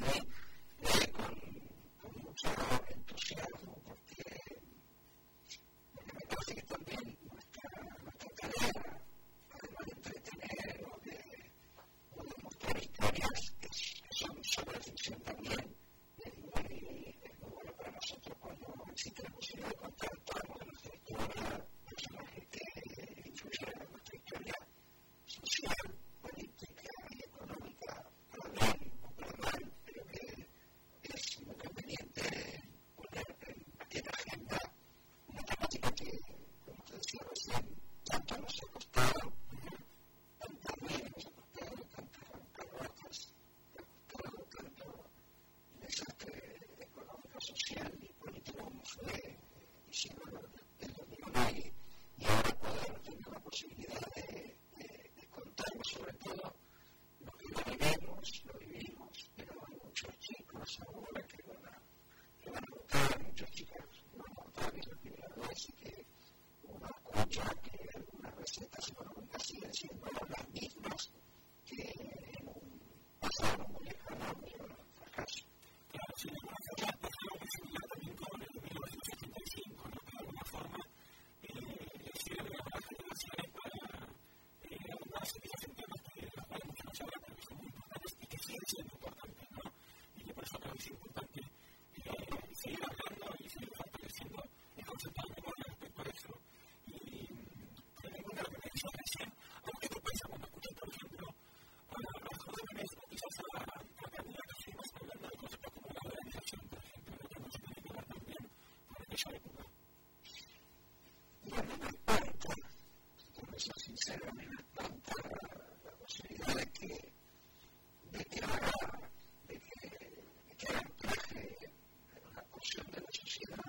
Right? Gracias.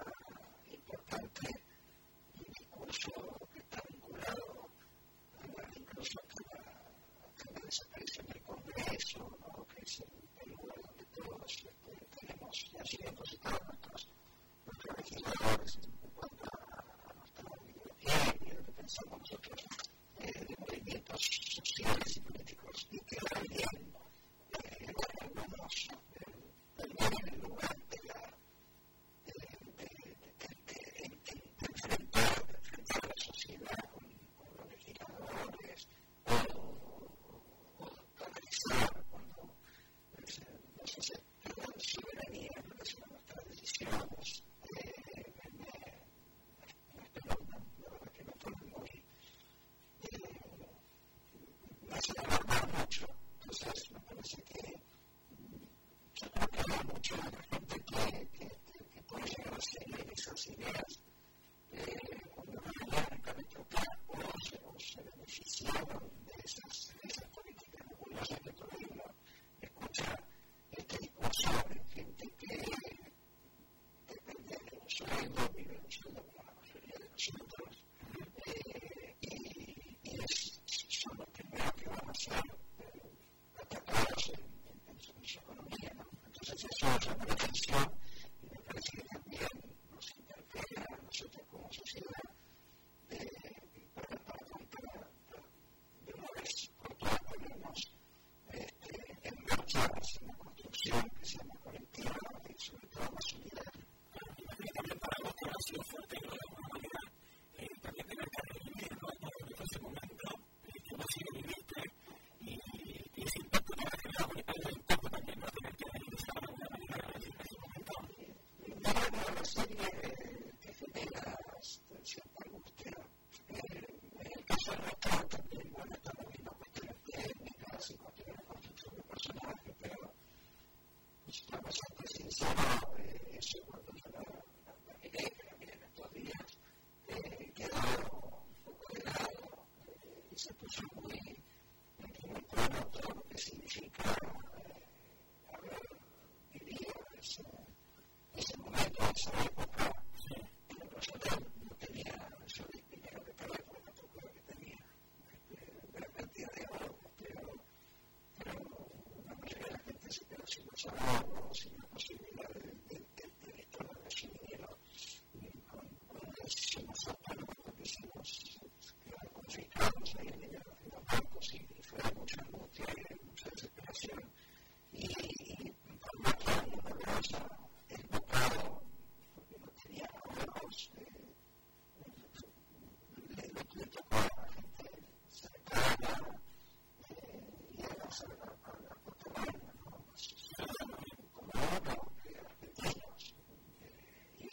to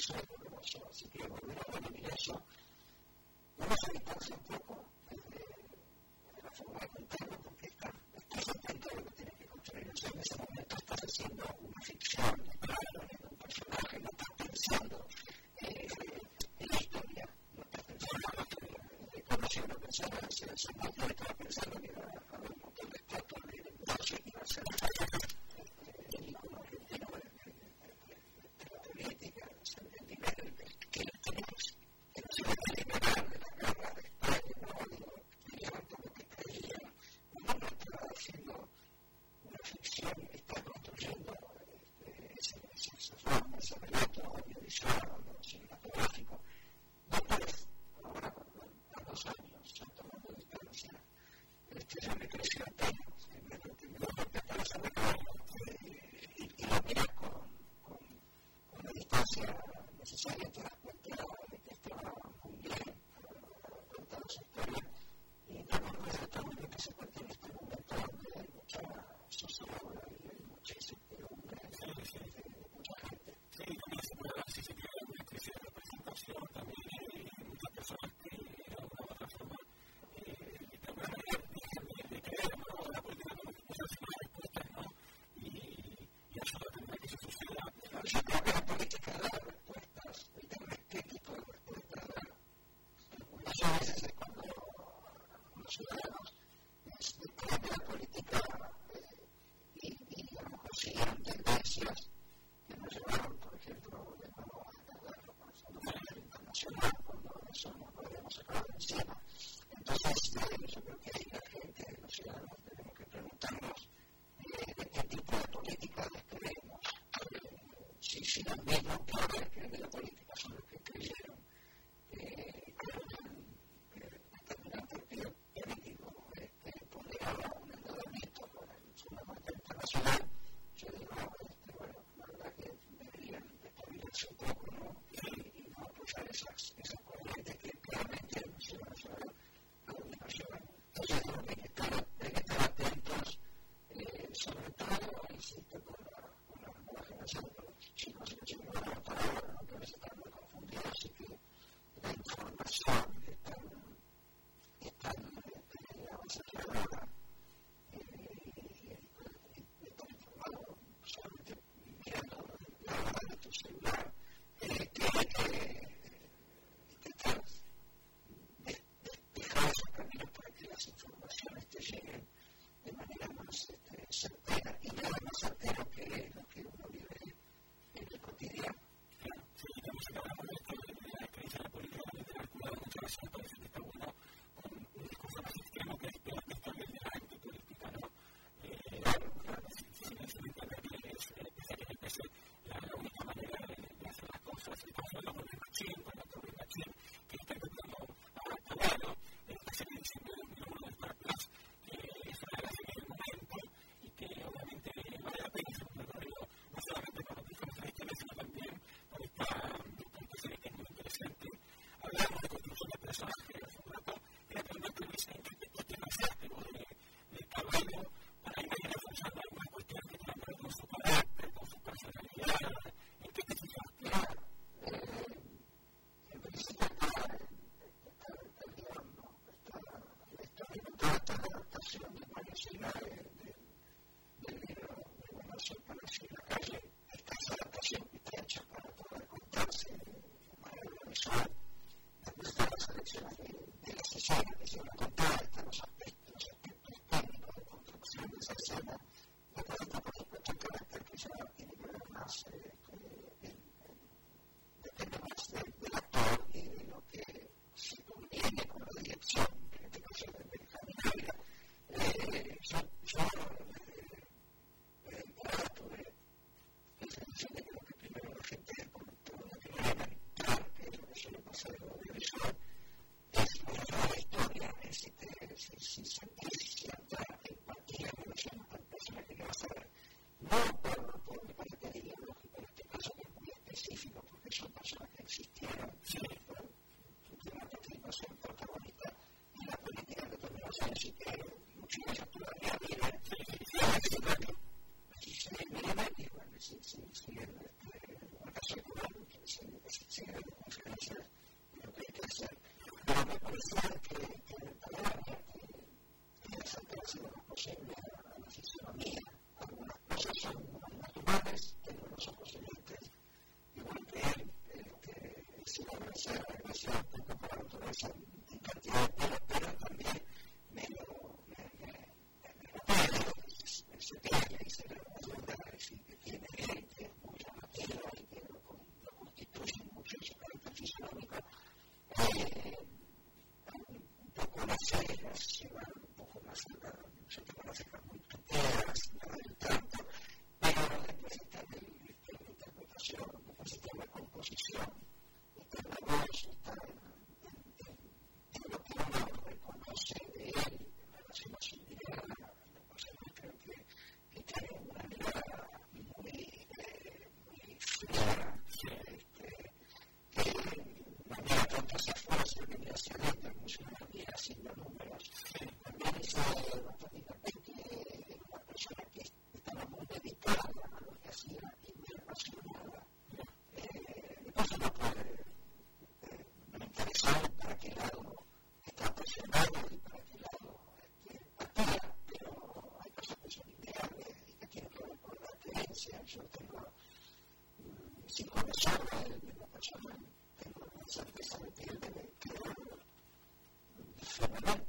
ser doloroso. Así que volver a revivir eso, vamos a distancia un poco desde la forma de contarlo, porque está, estás atento a lo que tienes que construir. O sea, en ese momento estás haciendo una ficción, claro, en un personaje, no estás pensando en la historia, no estás pensando en la historia. Y cuando yo no pensaba en ser el sombrero, estaba pensando en ir a, ficción está construyendo ese, sexo, ese relato audiovisual o cinematográfico. No Después, ahora a dos años, se ya tomando distancia, este, yo me creció tan, me lo que aparece de cargo y, lo miras con, con, con la distancia necesaria, te das cuenta de que estaba muy bien contado su historia y no me resulta muy bien que se cuente en este momento donde hay mucha Sí, también. to know それでそれで言うても、それなん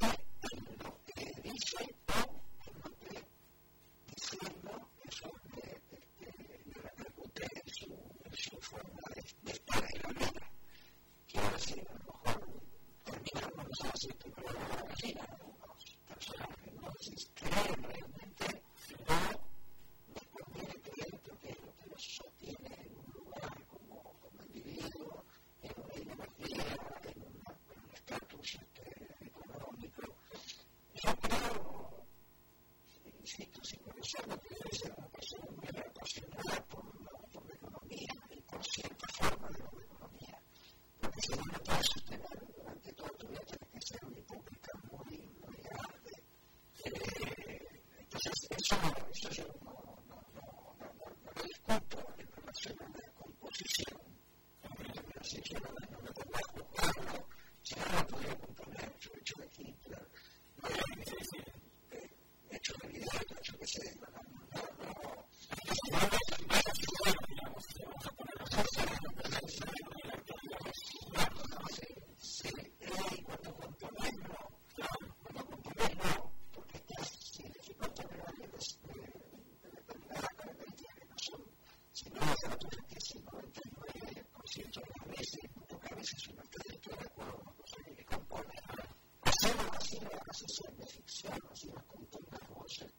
asesor de egipcianos y las costumbres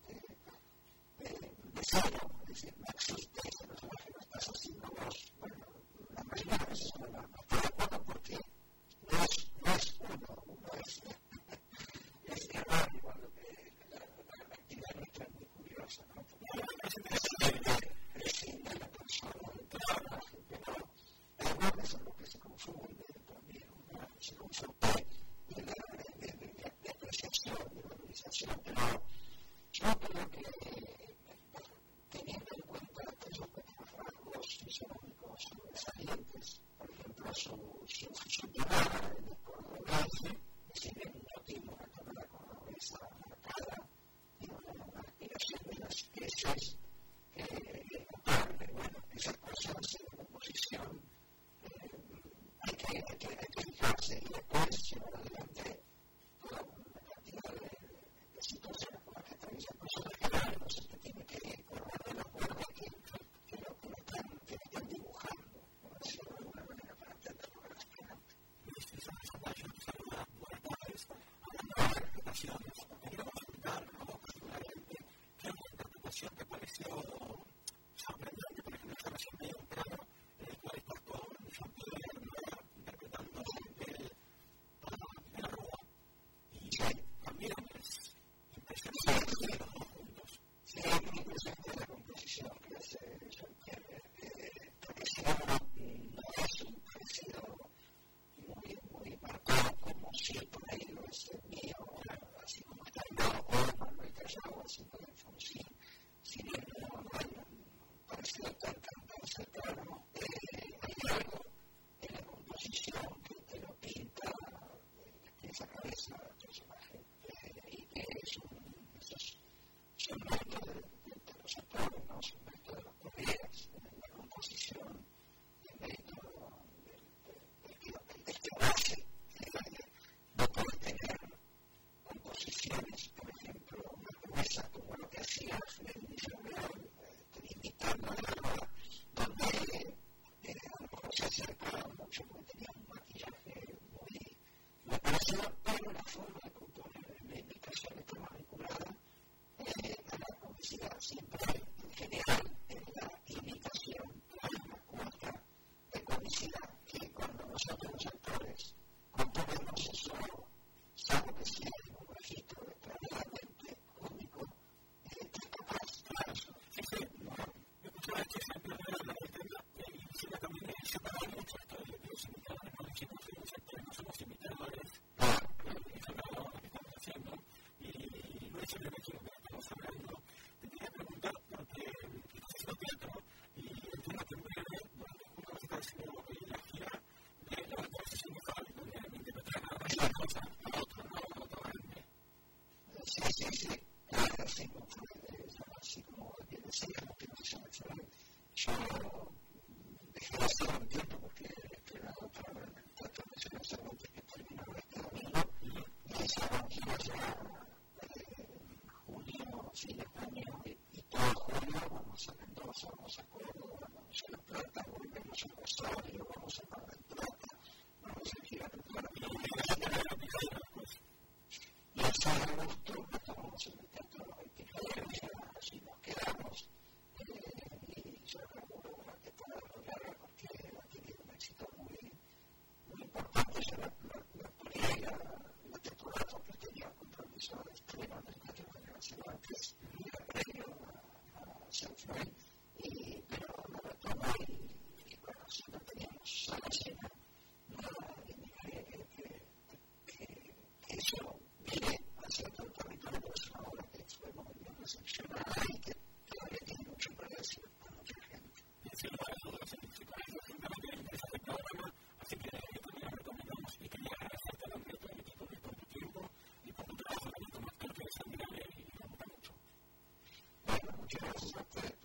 de, de, de, de Mesías, de, de, Gracias. Jazz is up there.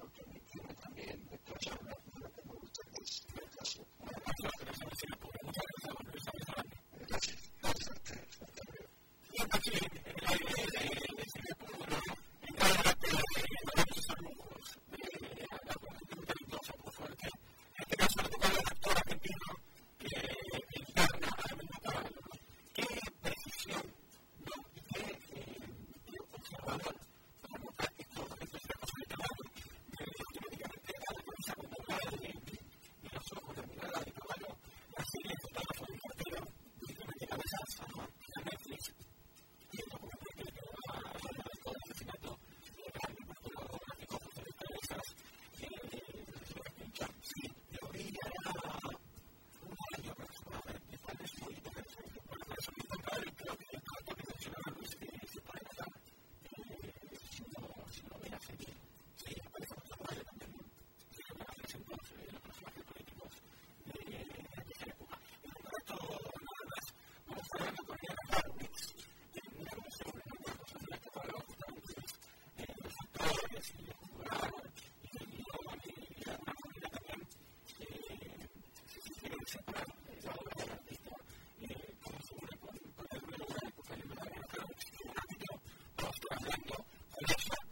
someone hablando con eso